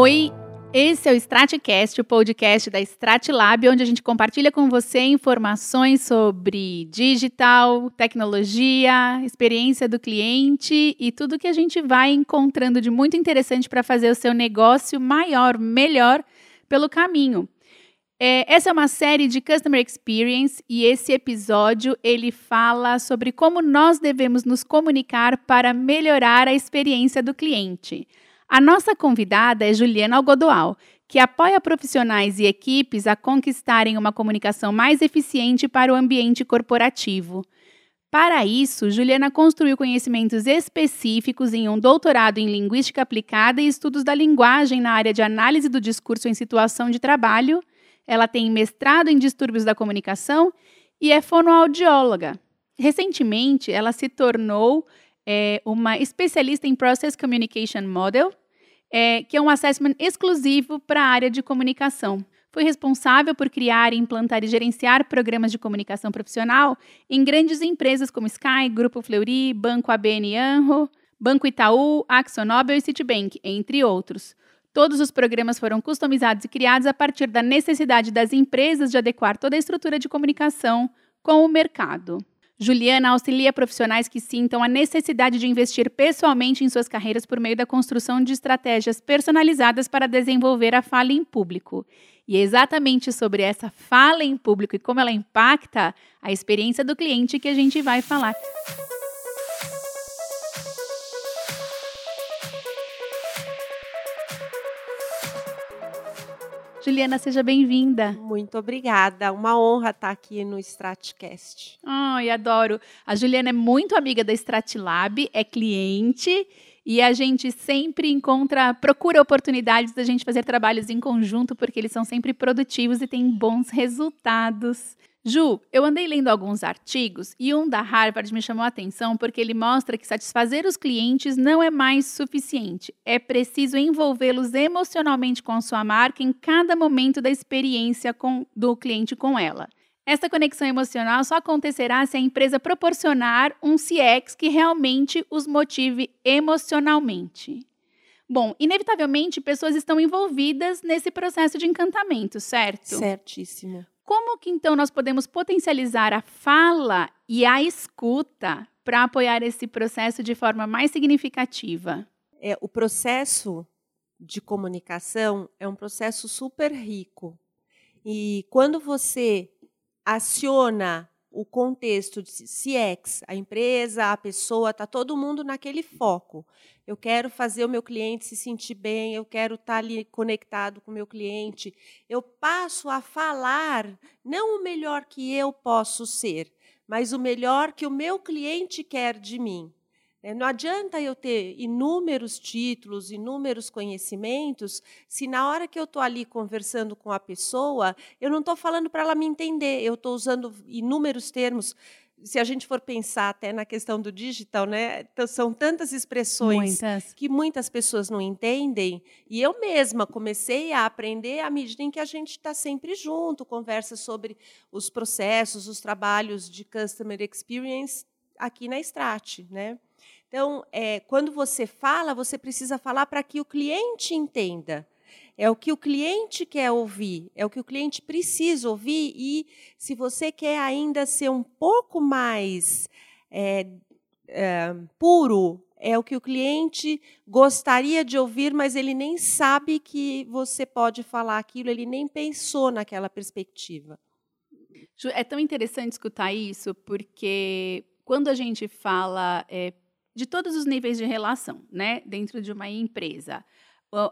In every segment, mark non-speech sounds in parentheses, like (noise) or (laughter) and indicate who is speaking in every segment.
Speaker 1: Oi, esse é o Stratcast, o podcast da Stratlab, onde a gente compartilha com você informações sobre digital, tecnologia, experiência do cliente e tudo que a gente vai encontrando de muito interessante para fazer o seu negócio maior, melhor pelo caminho. É, essa é uma série de Customer Experience e esse episódio ele fala sobre como nós devemos nos comunicar para melhorar a experiência do cliente. A nossa convidada é Juliana Algodoal, que apoia profissionais e equipes a conquistarem uma comunicação mais eficiente para o ambiente corporativo. Para isso, Juliana construiu conhecimentos específicos em um doutorado em Linguística Aplicada e Estudos da Linguagem na área de análise do discurso em situação de trabalho. Ela tem mestrado em distúrbios da comunicação e é fonoaudióloga. Recentemente, ela se tornou é, uma especialista em Process Communication Model, é, que é um assessment exclusivo para a área de comunicação. Foi responsável por criar, implantar e gerenciar programas de comunicação profissional em grandes empresas como Sky, Grupo Fleury, Banco ABN Anro, Banco Itaú, AxoNobel e Citibank, entre outros. Todos os programas foram customizados e criados a partir da necessidade das empresas de adequar toda a estrutura de comunicação com o mercado. Juliana auxilia profissionais que sintam a necessidade de investir pessoalmente em suas carreiras por meio da construção de estratégias personalizadas para desenvolver a fala em público. E é exatamente sobre essa fala em público e como ela impacta a experiência do cliente que a gente vai falar. Juliana, seja bem-vinda.
Speaker 2: Muito obrigada. Uma honra estar aqui no Stratcast.
Speaker 1: Ai, adoro. A Juliana é muito amiga da Stratlab, é cliente e a gente sempre encontra, procura oportunidades da gente fazer trabalhos em conjunto, porque eles são sempre produtivos e têm bons resultados. Ju, eu andei lendo alguns artigos e um da Harvard me chamou a atenção porque ele mostra que satisfazer os clientes não é mais suficiente. É preciso envolvê-los emocionalmente com a sua marca em cada momento da experiência com, do cliente com ela. Essa conexão emocional só acontecerá se a empresa proporcionar um CX que realmente os motive emocionalmente. Bom, inevitavelmente, pessoas estão envolvidas nesse processo de encantamento, certo?
Speaker 2: Certíssimo.
Speaker 1: Como que então nós podemos potencializar a fala e a escuta para apoiar esse processo de forma mais significativa?
Speaker 2: É, o processo de comunicação é um processo super rico. E quando você aciona o contexto de CX, a empresa, a pessoa, está todo mundo naquele foco. Eu quero fazer o meu cliente se sentir bem, eu quero estar tá ali conectado com o meu cliente. Eu passo a falar não o melhor que eu posso ser, mas o melhor que o meu cliente quer de mim. É, não adianta eu ter inúmeros títulos, inúmeros conhecimentos, se na hora que eu estou ali conversando com a pessoa, eu não estou falando para ela me entender, eu estou usando inúmeros termos. Se a gente for pensar até na questão do digital, né, são tantas expressões muitas. que muitas pessoas não entendem. E eu mesma comecei a aprender à medida em que a gente está sempre junto, conversa sobre os processos, os trabalhos de customer experience aqui na Strat, né? Então, é, quando você fala, você precisa falar para que o cliente entenda. É o que o cliente quer ouvir, é o que o cliente precisa ouvir. E se você quer ainda ser um pouco mais é, é, puro, é o que o cliente gostaria de ouvir, mas ele nem sabe que você pode falar aquilo, ele nem pensou naquela perspectiva.
Speaker 1: É tão interessante escutar isso, porque quando a gente fala é, de todos os níveis de relação, né, dentro de uma empresa.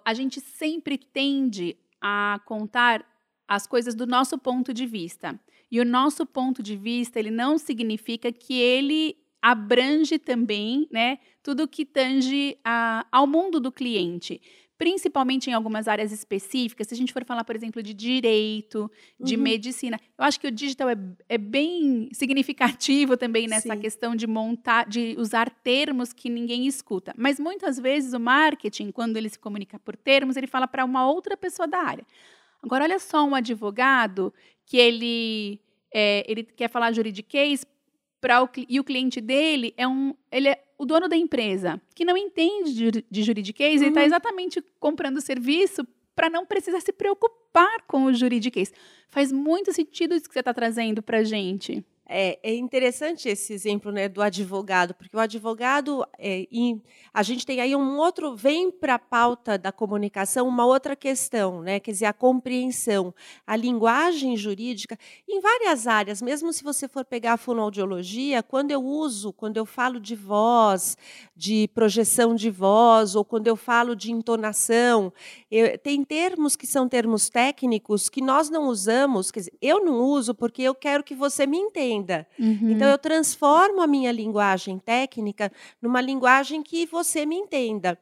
Speaker 1: A gente sempre tende a contar as coisas do nosso ponto de vista. E o nosso ponto de vista, ele não significa que ele abrange também, né, tudo que tange a, ao mundo do cliente principalmente em algumas áreas específicas, se a gente for falar, por exemplo, de direito, de uhum. medicina, eu acho que o digital é, é bem significativo também nessa Sim. questão de montar, de usar termos que ninguém escuta. Mas muitas vezes o marketing, quando ele se comunica por termos, ele fala para uma outra pessoa da área. Agora, olha só um advogado que ele, é, ele quer falar juridiquês para o, e o cliente dele é um, ele é o dono da empresa que não entende de, de juridiquês, tá uhum. ele está exatamente comprando serviço para não precisar se preocupar com o juridiquês. Faz muito sentido isso que você está trazendo para gente.
Speaker 2: É, é, interessante esse exemplo né, do advogado, porque o advogado, é, a gente tem aí um outro, vem para a pauta da comunicação uma outra questão, né, quer dizer, a compreensão, a linguagem jurídica, em várias áreas, mesmo se você for pegar a fonoaudiologia, quando eu uso, quando eu falo de voz, de projeção de voz, ou quando eu falo de entonação, eu, tem termos que são termos técnicos que nós não usamos, quer dizer, eu não uso porque eu quero que você me entenda entenda. Uhum. Então, eu transformo a minha linguagem técnica numa linguagem que você me entenda.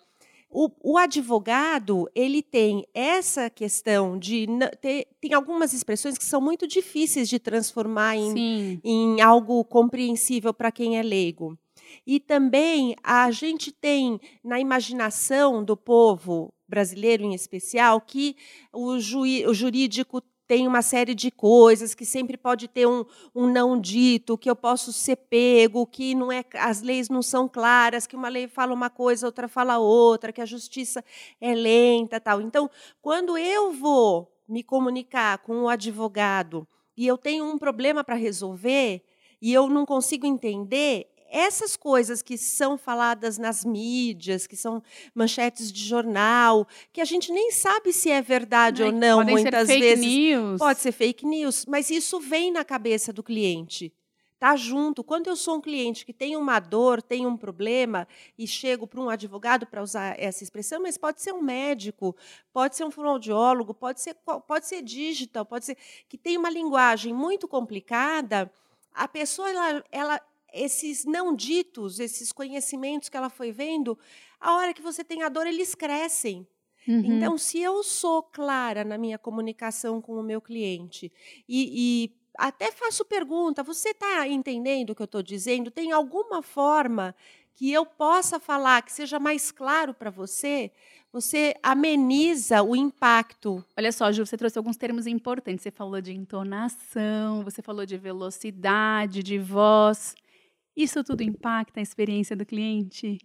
Speaker 2: O, o, advogado ele tem essa questão de ter, tem algumas expressões que são muito difíceis de transformar em, em algo compreensível para quem é leigo. E também a gente tem na imaginação do povo brasileiro em especial que o, juí, o jurídico tem uma série de coisas, que sempre pode ter um, um não dito, que eu posso ser pego, que não é, as leis não são claras, que uma lei fala uma coisa, outra fala outra, que a justiça é lenta, tal. Então, quando eu vou me comunicar com o advogado e eu tenho um problema para resolver e eu não consigo entender, essas coisas que são faladas nas mídias, que são manchetes de jornal, que a gente nem sabe se é verdade
Speaker 1: é,
Speaker 2: ou não, muitas
Speaker 1: ser fake
Speaker 2: vezes.
Speaker 1: News.
Speaker 2: Pode ser fake news, mas isso vem na cabeça do cliente. Tá junto. Quando eu sou um cliente que tem uma dor, tem um problema e chego para um advogado para usar essa expressão, mas pode ser um médico, pode ser um fonoaudiólogo, pode ser pode ser digital, pode ser que tem uma linguagem muito complicada, a pessoa ela, ela esses não ditos, esses conhecimentos que ela foi vendo, a hora que você tem a dor, eles crescem. Uhum. Então, se eu sou clara na minha comunicação com o meu cliente e, e até faço pergunta, você está entendendo o que eu estou dizendo? Tem alguma forma que eu possa falar que seja mais claro para você? Você ameniza o impacto.
Speaker 1: Olha só, Ju, você trouxe alguns termos importantes. Você falou de entonação, você falou de velocidade, de voz. Isso tudo impacta a experiência do cliente?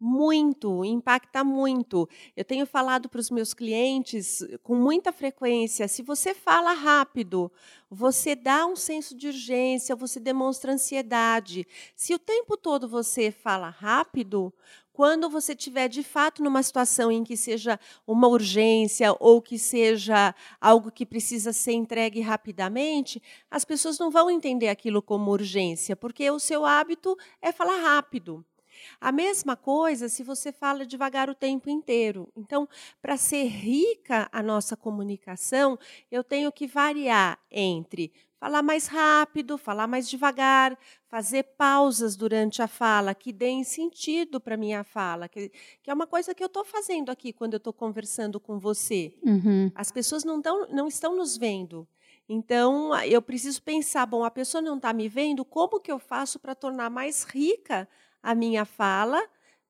Speaker 2: Muito, impacta muito. Eu tenho falado para os meus clientes com muita frequência: se você fala rápido, você dá um senso de urgência, você demonstra ansiedade. Se o tempo todo você fala rápido, quando você estiver de fato numa situação em que seja uma urgência ou que seja algo que precisa ser entregue rapidamente, as pessoas não vão entender aquilo como urgência, porque o seu hábito é falar rápido. A mesma coisa se você fala devagar o tempo inteiro. Então, para ser rica a nossa comunicação, eu tenho que variar entre falar mais rápido, falar mais devagar, fazer pausas durante a fala que deem sentido para a minha fala, que, que, é uma coisa que eu estou fazendo aqui quando eu estou conversando com você. Uhum. As pessoas não, tão, não estão nos vendo. Então, eu preciso pensar, bom, a pessoa não está me vendo, como que eu faço para tornar mais rica a minha fala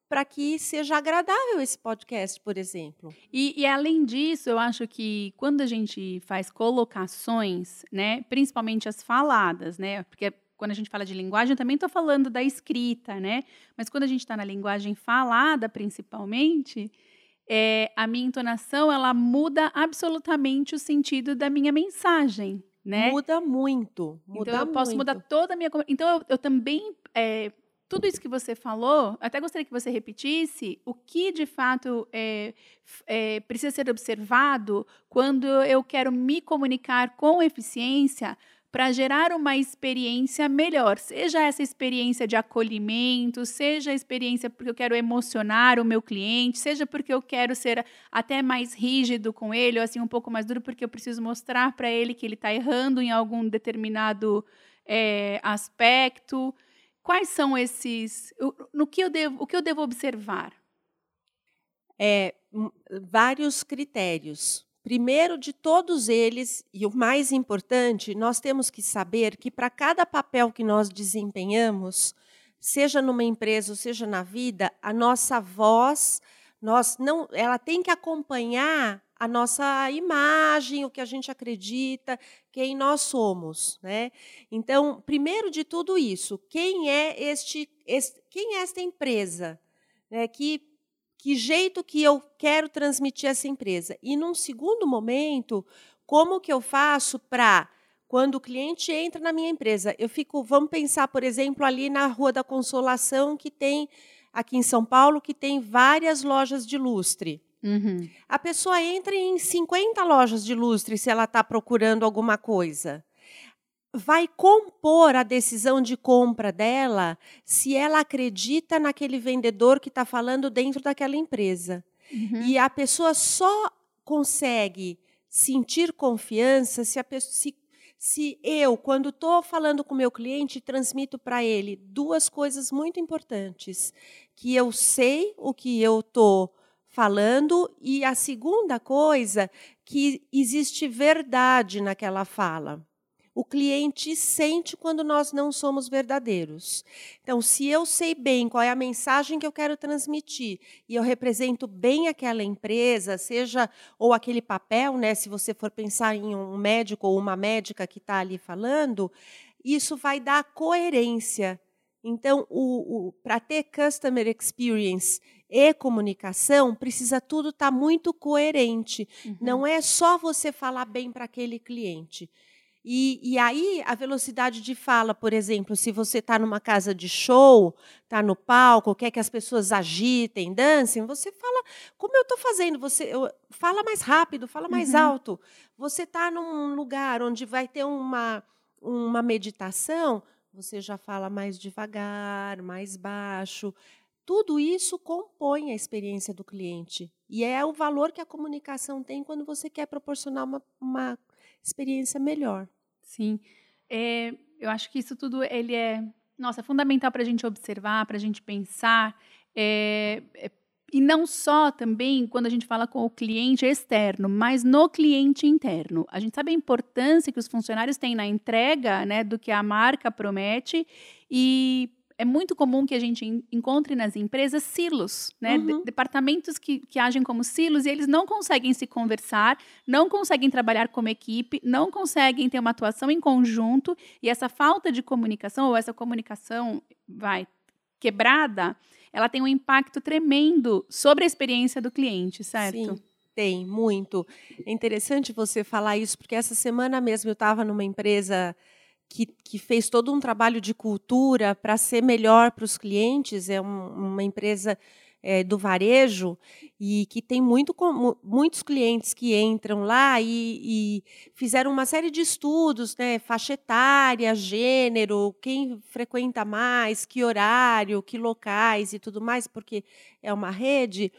Speaker 2: para que seja agradável esse podcast, por exemplo.
Speaker 1: E, e, além disso, eu acho que quando a gente faz colocações, né, principalmente as faladas, né, porque quando a gente fala de linguagem, eu também estou falando da escrita, né, mas quando a gente está na linguagem falada, principalmente, é, a minha entonação ela muda absolutamente o sentido da minha mensagem, né?
Speaker 2: Muda muito.
Speaker 1: Muda então eu posso
Speaker 2: muito.
Speaker 1: mudar toda a minha. Então eu, eu também é, tudo isso que você falou, até gostaria que você repetisse o que de fato é, é, precisa ser observado quando eu quero me comunicar com eficiência para gerar uma experiência melhor, seja essa experiência de acolhimento, seja a experiência porque eu quero emocionar o meu cliente, seja porque eu quero ser até mais rígido com ele, ou assim um pouco mais duro porque eu preciso mostrar para ele que ele está errando em algum determinado é, aspecto. Quais são esses? No que eu devo, o que eu devo observar?
Speaker 2: É, vários critérios. Primeiro de todos eles, e o mais importante, nós temos que saber que para cada papel que nós desempenhamos, seja numa empresa ou seja na vida, a nossa voz, Nós não, ela tem que acompanhar a nossa imagem, o que a gente acredita, quem nós somos, né? Então, primeiro de tudo isso, quem é este, este quem é esta empresa, né? Que que jeito que eu quero transmitir essa empresa? E num segundo momento, como que eu faço para quando o cliente entra na minha empresa, eu fico, vamos pensar, por exemplo, ali na Rua da Consolação, que tem aqui em São Paulo, que tem várias lojas de lustre. Uhum. A pessoa entra em 50 lojas de lustre se ela está procurando alguma coisa. Vai compor a decisão de compra dela se ela acredita naquele vendedor que está falando dentro daquela empresa. Uhum. E a pessoa só consegue sentir confiança se, a pessoa, se, se eu, quando estou falando com meu cliente, transmito para ele duas coisas muito importantes: que eu sei o que eu estou falando, e a segunda coisa, que existe verdade naquela fala. O cliente sente quando nós não somos verdadeiros. Então, se eu sei bem qual é a mensagem que eu quero transmitir e eu represento bem aquela empresa, seja ou aquele papel, né, se você for pensar em um médico ou uma médica que está ali falando, isso vai dar coerência. Então, para ter customer experience e comunicação, precisa tudo estar tá muito coerente. Uhum. Não é só você falar bem para aquele cliente. E, e, aí, a velocidade de fala, por exemplo, se você está numa casa de show, está no palco, quer que as pessoas agitem, dancem, você fala, como eu estou fazendo? Você eu, fala mais rápido, fala mais uhum. alto. Você está num lugar onde vai ter uma, uma meditação, você já fala mais devagar, mais baixo. Tudo isso compõe a experiência do cliente. E é o valor que a comunicação tem quando você quer proporcionar uma, uma experiência melhor.
Speaker 1: Sim. É, eu acho que isso tudo ele é, nossa, é fundamental para a gente observar, para a gente pensar. É, e não só também quando a gente fala com o cliente externo, mas no cliente interno. A gente sabe a importância que os funcionários têm na entrega né, do que a marca promete e é muito comum que a gente encontre nas empresas silos, né? Uhum. De departamentos que, que agem como silos e eles não conseguem se conversar, não conseguem trabalhar como equipe, não conseguem ter uma atuação em conjunto e essa falta de comunicação ou essa comunicação vai quebrada, ela tem um impacto tremendo sobre a experiência do cliente, certo?
Speaker 2: Sim. Tem, muito. É interessante você falar isso, porque essa semana mesmo eu estava numa empresa que, que fez todo um trabalho de cultura para ser melhor para os clientes. É um, uma empresa é, do varejo e que tem muito, muitos clientes que entram lá e, e, fizeram uma série de estudos, né, faixa etária, gênero, quem frequenta mais, que horário, que locais e tudo mais, porque é uma rede.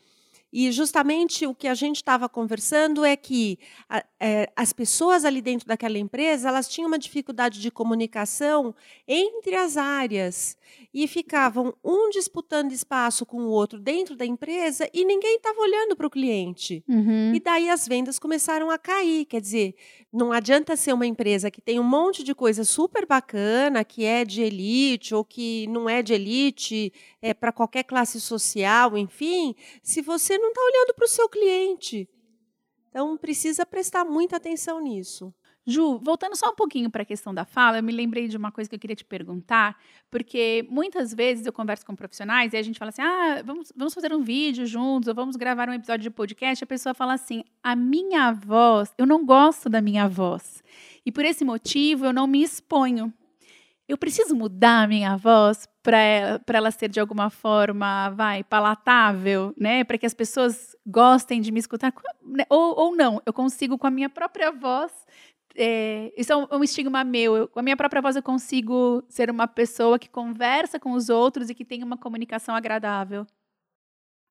Speaker 2: E justamente o que a gente estava conversando é que a, é, as pessoas ali dentro daquela empresa elas tinham uma dificuldade de comunicação entre as áreas e ficavam um disputando espaço com o outro dentro da empresa e ninguém estava olhando para o cliente. Uhum. E daí as vendas começaram a cair. Quer dizer, não adianta ser uma empresa que tem um monte de coisa super bacana, que é de elite ou que não é de elite, é para qualquer classe social, enfim, se você não está olhando para o seu cliente. Então, precisa prestar muita atenção nisso.
Speaker 1: Ju, voltando só um pouquinho para a questão da fala, eu me lembrei de uma coisa que eu queria te perguntar, porque muitas vezes eu converso com profissionais e a gente fala assim: ah, vamos, vamos fazer um vídeo juntos, ou vamos gravar um episódio de podcast. A pessoa fala assim: a minha voz, eu não gosto da minha voz. E por esse motivo eu não me exponho. Eu preciso mudar a minha voz para ela, ser de alguma forma, vai, palatável, né? Para que as pessoas gostem de me escutar. Né? Ou, ou não, eu consigo com a minha própria voz é, isso é um, um, estigma meu. Eu, com a minha própria voz, eu consigo ser uma pessoa que conversa com os outros e que tem uma comunicação agradável.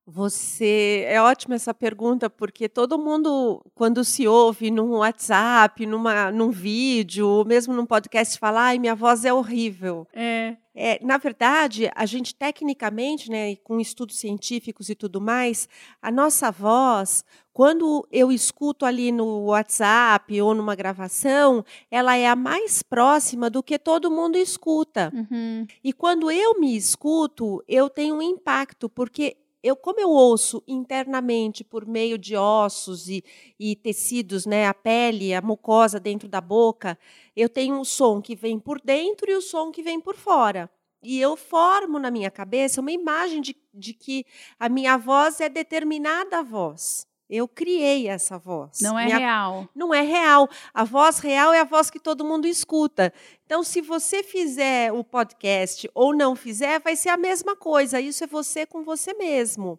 Speaker 2: Você é ótima essa pergunta porque todo mundo quando se ouve num WhatsApp, numa, num vídeo, ou mesmo num podcast fala, ai, minha voz é horrível. É. é. Na verdade, a gente tecnicamente, né, com estudos científicos e tudo mais, a nossa voz, quando eu escuto ali no WhatsApp ou numa gravação, ela é a mais próxima do que todo mundo escuta. Uhum. E quando eu me escuto, eu tenho um impacto porque eu, como eu ouço internamente por meio de ossos e, e tecidos, né, a pele, a mucosa dentro da boca, eu tenho um som que vem por dentro e o som que vem por fora. E eu formo na minha cabeça uma imagem de, de que a minha voz é determinada voz. Eu criei essa voz.
Speaker 1: Não é
Speaker 2: Minha-
Speaker 1: real.
Speaker 2: Não é real. A voz real é a voz que todo mundo escuta. Então, se você fizer o podcast ou não fizer, vai ser a mesma coisa. Isso é você com você mesmo.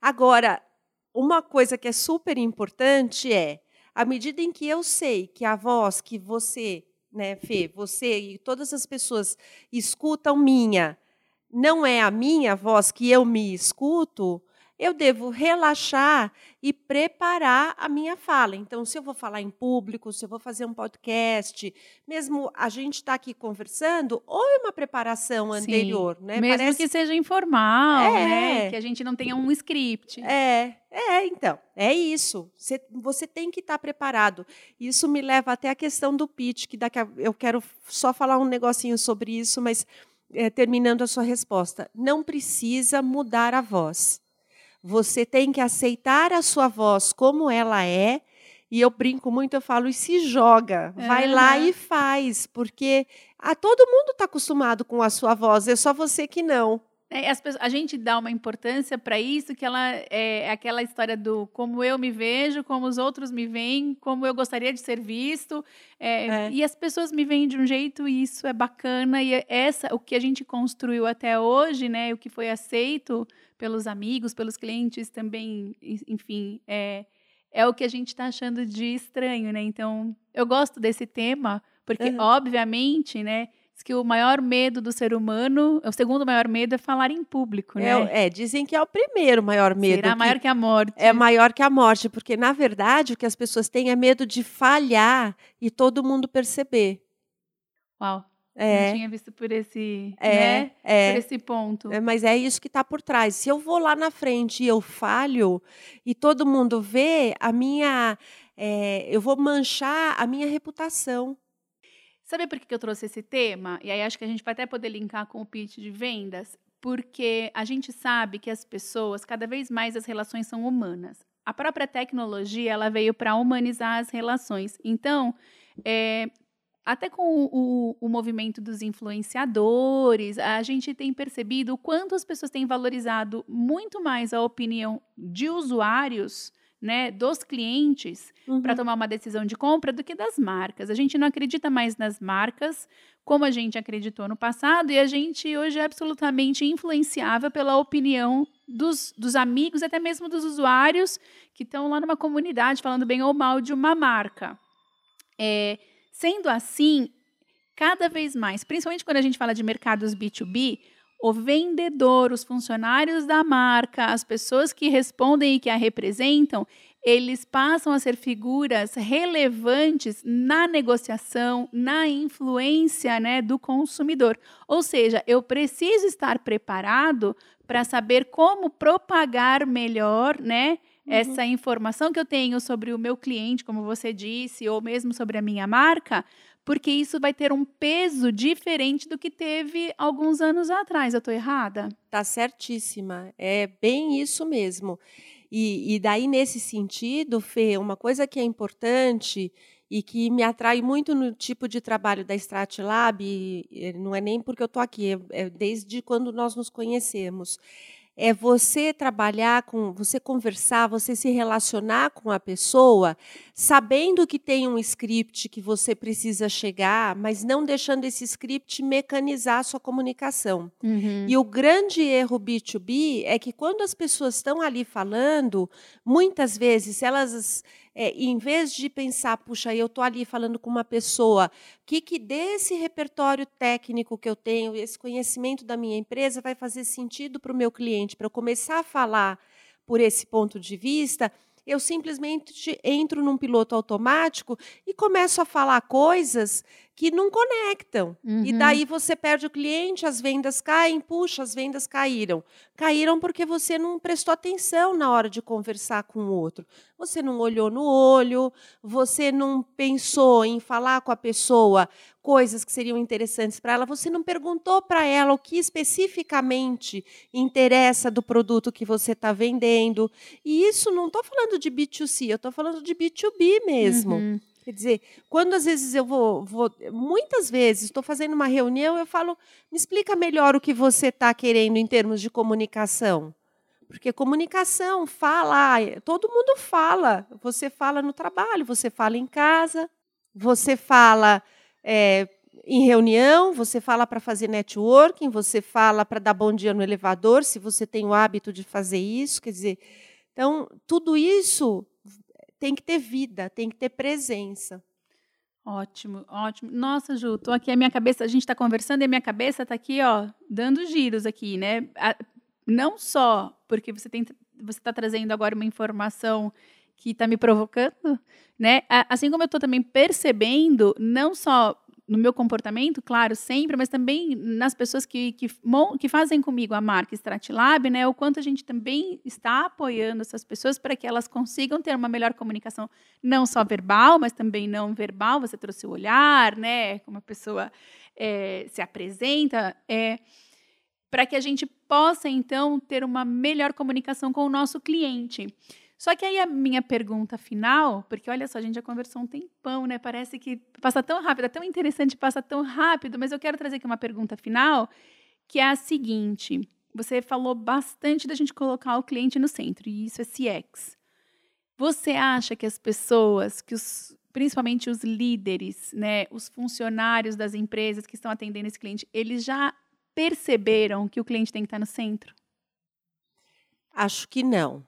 Speaker 2: Agora, uma coisa que é super importante é, à medida em que eu sei que a voz que você, né, Fê, você e todas as pessoas escutam minha, não é a minha voz que eu me escuto, eu devo relaxar e preparar a minha fala. Então, se eu vou falar em público, se eu vou fazer um podcast, mesmo a gente está aqui conversando, ou é uma preparação
Speaker 1: Sim.
Speaker 2: anterior, né?
Speaker 1: Mesmo
Speaker 2: Parece-
Speaker 1: que seja informal,
Speaker 2: É.
Speaker 1: né? Que a gente não tenha um script.
Speaker 2: É, é, então, é isso. Você, você tem que estar preparado. Isso me leva até a questão do pitch, que daqui a, eu quero só falar um negocinho sobre isso, mas é, terminando a sua resposta. Não precisa mudar a voz. Você tem que aceitar a sua voz como ela é. E eu brinco muito, eu falo, e se joga, vai lá e faz, porque a todo mundo está acostumado com a sua voz, é só você que não.
Speaker 1: É, as pessoas- a gente dá uma importância para isso, que ela é, é aquela história do como eu me vejo, como os outros me veem, como eu gostaria de ser visto. é,
Speaker 2: É.
Speaker 1: E as pessoas me veem de um jeito e isso é bacana. E é essa, o que a gente construiu até hoje, né? O que foi aceito pelos amigos, pelos clientes também, enfim, é, é o que a gente está achando de estranho, né? Então, eu gosto desse tema, porque,
Speaker 2: Aham.
Speaker 1: obviamente, né? Que o maior medo do ser humano, o segundo maior medo é falar em público,
Speaker 2: É,
Speaker 1: né?
Speaker 2: é, dizem que é o primeiro maior medo.
Speaker 1: Será
Speaker 2: que
Speaker 1: maior que a morte.
Speaker 2: É maior que a morte, porque, na verdade, o que as pessoas têm é medo de falhar e todo mundo perceber.
Speaker 1: Uau, não
Speaker 2: É,
Speaker 1: tinha visto por esse,
Speaker 2: é,
Speaker 1: né? Por
Speaker 2: é.
Speaker 1: esse ponto.
Speaker 2: É, mas é isso que está por trás. Se eu vou lá na frente e eu falho e todo mundo vê, a minha, é, eu vou manchar a minha reputação.
Speaker 1: Sabe por que que eu trouxe esse tema? E aí acho que a gente vai até poder linkar com o pitch de vendas, porque a gente sabe que as pessoas, cada vez mais as relações são humanas. A própria tecnologia, ela veio para humanizar as relações. Então, é, até com o, o- o movimento dos influenciadores, a gente tem percebido o quanto as pessoas têm valorizado muito mais a opinião de usuários, né, dos clientes, para
Speaker 2: Uhum.
Speaker 1: tomar uma decisão de compra do que das marcas. A gente não acredita mais nas marcas como a gente acreditou no passado e a gente hoje é absolutamente influenciável pela opinião dos, dos amigos, até mesmo dos usuários que estão lá numa comunidade falando bem ou mal de uma marca. É, sendo assim, cada vez mais, principalmente quando a gente fala de mercados B2B, o vendedor, os funcionários da marca, as pessoas que respondem e que a representam, eles passam a ser figuras relevantes na negociação, na influência né, do consumidor. Ou seja, eu preciso estar preparado para saber como propagar melhor né, essa informação que eu tenho sobre o meu cliente, como você disse, ou mesmo sobre a minha marca, porque isso vai ter um peso diferente do que teve alguns anos atrás. Eu estou errada?
Speaker 2: Tá certíssima. É bem isso mesmo. E, e daí, nesse sentido, Fê, uma coisa que é importante e que me atrai muito no tipo de trabalho da Stratlab, não é nem porque eu estou aqui, é, é desde quando nós nos conhecemos, é você trabalhar com, você conversar, você se relacionar com a pessoa, sabendo que tem um script que você precisa chegar, mas não deixando esse script mecanizar a sua comunicação. E o grande erro B2B é que quando as pessoas estão ali falando, muitas vezes elas, é, em vez de pensar, puxa, eu estou ali falando com uma pessoa, o que, que desse repertório técnico que eu tenho, esse conhecimento da minha empresa vai fazer sentido para o meu cliente, para eu começar a falar por esse ponto de vista, eu simplesmente entro num piloto automático e começo a falar coisas que não conectam.
Speaker 1: Uhum.
Speaker 2: E daí você perde o cliente, as vendas caem, puxa, as vendas caíram. Caíram porque você não prestou atenção na hora de conversar com o outro. Você não olhou no olho, você não pensou em falar com a pessoa coisas que seriam interessantes para ela, você não perguntou para ela o que especificamente interessa do produto que você está vendendo. E isso não estou falando de B2C, eu estou falando de B2B mesmo.
Speaker 1: Uhum.
Speaker 2: Quer dizer, quando às vezes eu vou, vou muitas vezes estou fazendo uma reunião, eu falo, me explica melhor o que você está querendo em termos de comunicação. Porque comunicação, fala, todo mundo fala. Você fala no trabalho, você fala em casa, você fala é, em reunião, você fala para fazer networking, você fala para dar bom dia no elevador, se você tem o hábito de fazer isso. Quer dizer, então, tudo isso tem que ter vida, tem que ter presença.
Speaker 1: Ótimo, ótimo. Nossa, Ju, tô aqui a minha cabeça, a gente está conversando e a minha cabeça está aqui, ó, dando giros aqui, né? A, não só porque você tem, você está trazendo agora uma informação que está me provocando, né? Assim como eu estou também percebendo, não só no meu comportamento, claro, sempre, mas também nas pessoas que, que, que fazem comigo a marca Stratlab, né? O quanto a gente também está apoiando essas pessoas para que elas consigam ter uma melhor comunicação, não só verbal, mas também não verbal. Você trouxe o olhar, né? Como a pessoa é, se apresenta, é, para que a gente possa, então, ter uma melhor comunicação com o nosso cliente. Só que aí a minha pergunta final, porque olha só, a gente já conversou um tempão, né? Parece que passa tão rápido, é tão interessante, passa tão rápido, mas eu quero trazer aqui uma pergunta final, que é a seguinte: você falou bastante da gente colocar o cliente no centro, e isso é CX. Você acha que as pessoas, que os, principalmente os líderes, né, os funcionários das empresas que estão atendendo esse cliente, eles já perceberam que o cliente tem que estar no centro?
Speaker 2: Acho que não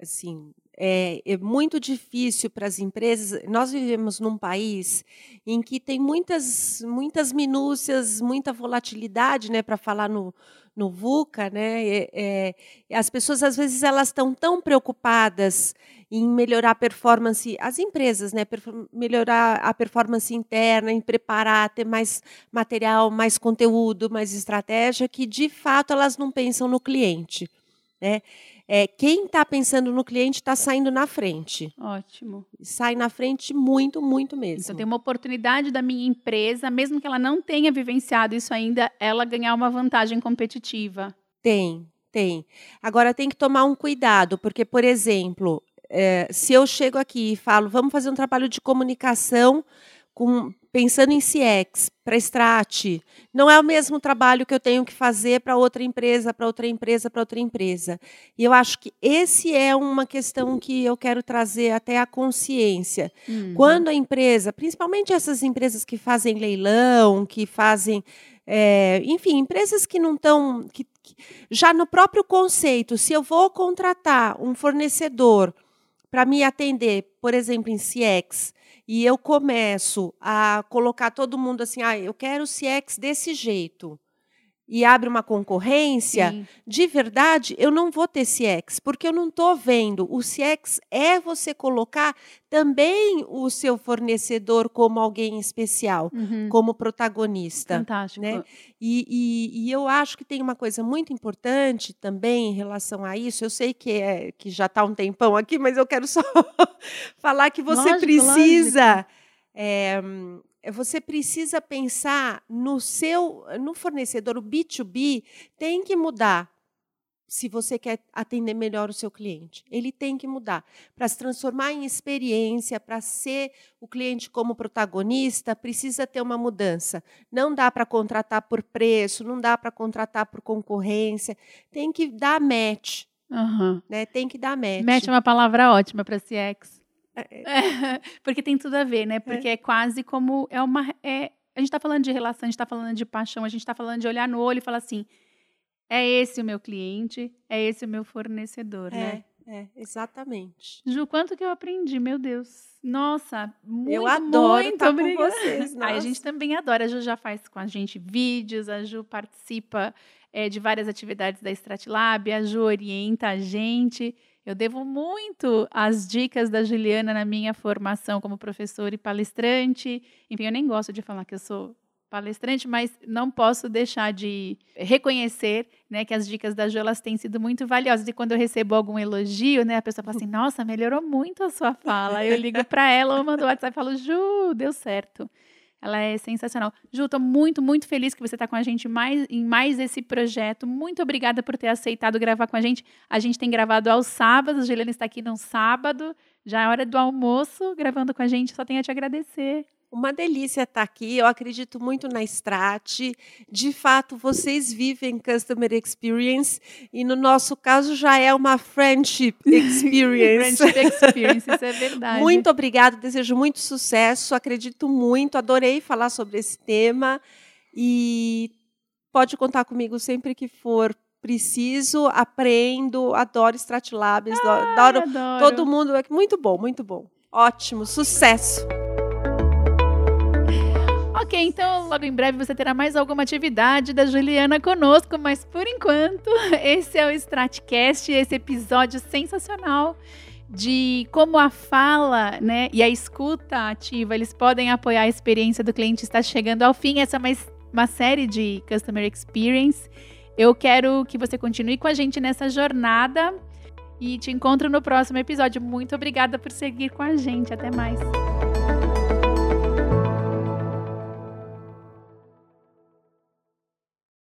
Speaker 2: assim, é, é, muito difícil para as empresas. Nós vivemos num país em que tem muitas, muitas minúcias, muita volatilidade, né, para falar no, no VUCA, né? É, é, as pessoas às vezes elas estão tão preocupadas em melhorar a performance, as empresas, né, melhorar a performance interna, em preparar, ter mais material, mais conteúdo, mais estratégia, que de fato elas não pensam no cliente, né? é, quem está pensando no cliente está saindo na frente.
Speaker 1: Ótimo.
Speaker 2: Sai na frente muito, muito mesmo.
Speaker 1: Então tem uma oportunidade da minha empresa, mesmo que ela não tenha vivenciado isso ainda, ela ganhar uma vantagem competitiva.
Speaker 2: Tem, tem. Agora tem que tomar um cuidado, porque, por exemplo, é, se eu chego aqui e falo, vamos fazer um trabalho de comunicação com pensando em CX, para Strat, não é o mesmo trabalho que eu tenho que fazer para outra empresa, para outra empresa, para outra empresa. E eu acho que esse é uma questão que eu quero trazer até a consciência. Uhum. Quando a empresa, principalmente essas empresas que fazem leilão, que fazem é, enfim, empresas que não estão. Que, que, já no próprio conceito, se eu vou contratar um fornecedor para me atender, por exemplo, em CX, e eu começo a colocar todo mundo assim, ah, eu quero CX desse jeito, e abre uma concorrência, Sim. de verdade, eu não vou ter CX, porque eu não estou vendo. O CX é você colocar também o seu fornecedor como alguém especial, uhum. como protagonista.
Speaker 1: Fantástico.
Speaker 2: Né? E, e, e, eu acho que tem uma coisa muito importante também em relação a isso. Eu sei que, é, que já está um tempão aqui, mas eu quero só (laughs) falar que você lógico, precisa. É, é, você precisa pensar no seu, no fornecedor, o B2B tem que mudar se você quer atender melhor o seu cliente. Ele tem que mudar. Para se transformar em experiência, para ser o cliente como protagonista, precisa ter uma mudança. Não dá para contratar por preço, não dá para contratar por concorrência. Tem que dar match.
Speaker 1: Uhum.
Speaker 2: Né? Tem que dar match.
Speaker 1: Match é uma palavra ótima para CX. É, é. (laughs) porque tem tudo a ver, né? Porque é, é quase como é uma é, a gente está falando de relação, a gente está falando de paixão, a gente está falando de olhar no olho e falar assim: é esse o meu cliente, é esse o meu fornecedor,
Speaker 2: né? É, exatamente.
Speaker 1: Ju, quanto que eu aprendi, meu Deus. Nossa, muito,
Speaker 2: Eu adoro
Speaker 1: muito
Speaker 2: estar com vocês.
Speaker 1: Nossa. a gente também adora. A Ju já faz com a gente vídeos, a Ju participa é, de várias atividades da Stratlab, a Ju orienta a gente. Eu devo muito às dicas da Juliana na minha formação como professora e palestrante. Enfim, eu nem gosto de falar que eu sou palestrante, mas não posso deixar de reconhecer né, que as dicas da Ju elas têm sido muito valiosas. E quando eu recebo algum elogio, né, a pessoa fala assim: Nossa, melhorou muito a sua fala. Eu ligo para ela, eu mando o WhatsApp e falo: Ju, deu certo. Ela é sensacional. Ju, muito, muito feliz que você está com a gente mais, em mais esse projeto. Muito obrigada por ter aceitado gravar com a gente. A gente tem gravado aos sábados, a Juliana está aqui no sábado, já é hora do almoço, gravando com a gente. Só tenho a te agradecer.
Speaker 2: Uma delícia estar aqui. Eu acredito muito na Strat. De fato, vocês vivem Customer Experience e no nosso caso já é uma Friendship (laughs) Experience.
Speaker 1: friendship Experience, isso é (laughs) verdade.
Speaker 2: Muito obrigada, desejo muito sucesso. Acredito muito, adorei falar sobre esse tema e pode contar comigo sempre que for preciso, aprendo, adoro Strat Labs, ah, adoro, adoro todo mundo. Muito bom, muito bom. Ótimo, sucesso!
Speaker 1: Ok, então logo em breve você terá mais alguma atividade da Juliana conosco, mas por enquanto, (laughs) esse é o Stratcast, esse episódio sensacional de como a fala, né, e a escuta ativa, eles podem apoiar a experiência do cliente está chegando ao fim. Essa é uma, uma série de Customer Experience. Eu quero que você continue com a gente nessa jornada e te encontro no próximo episódio. Muito obrigada por seguir com a gente. Até mais.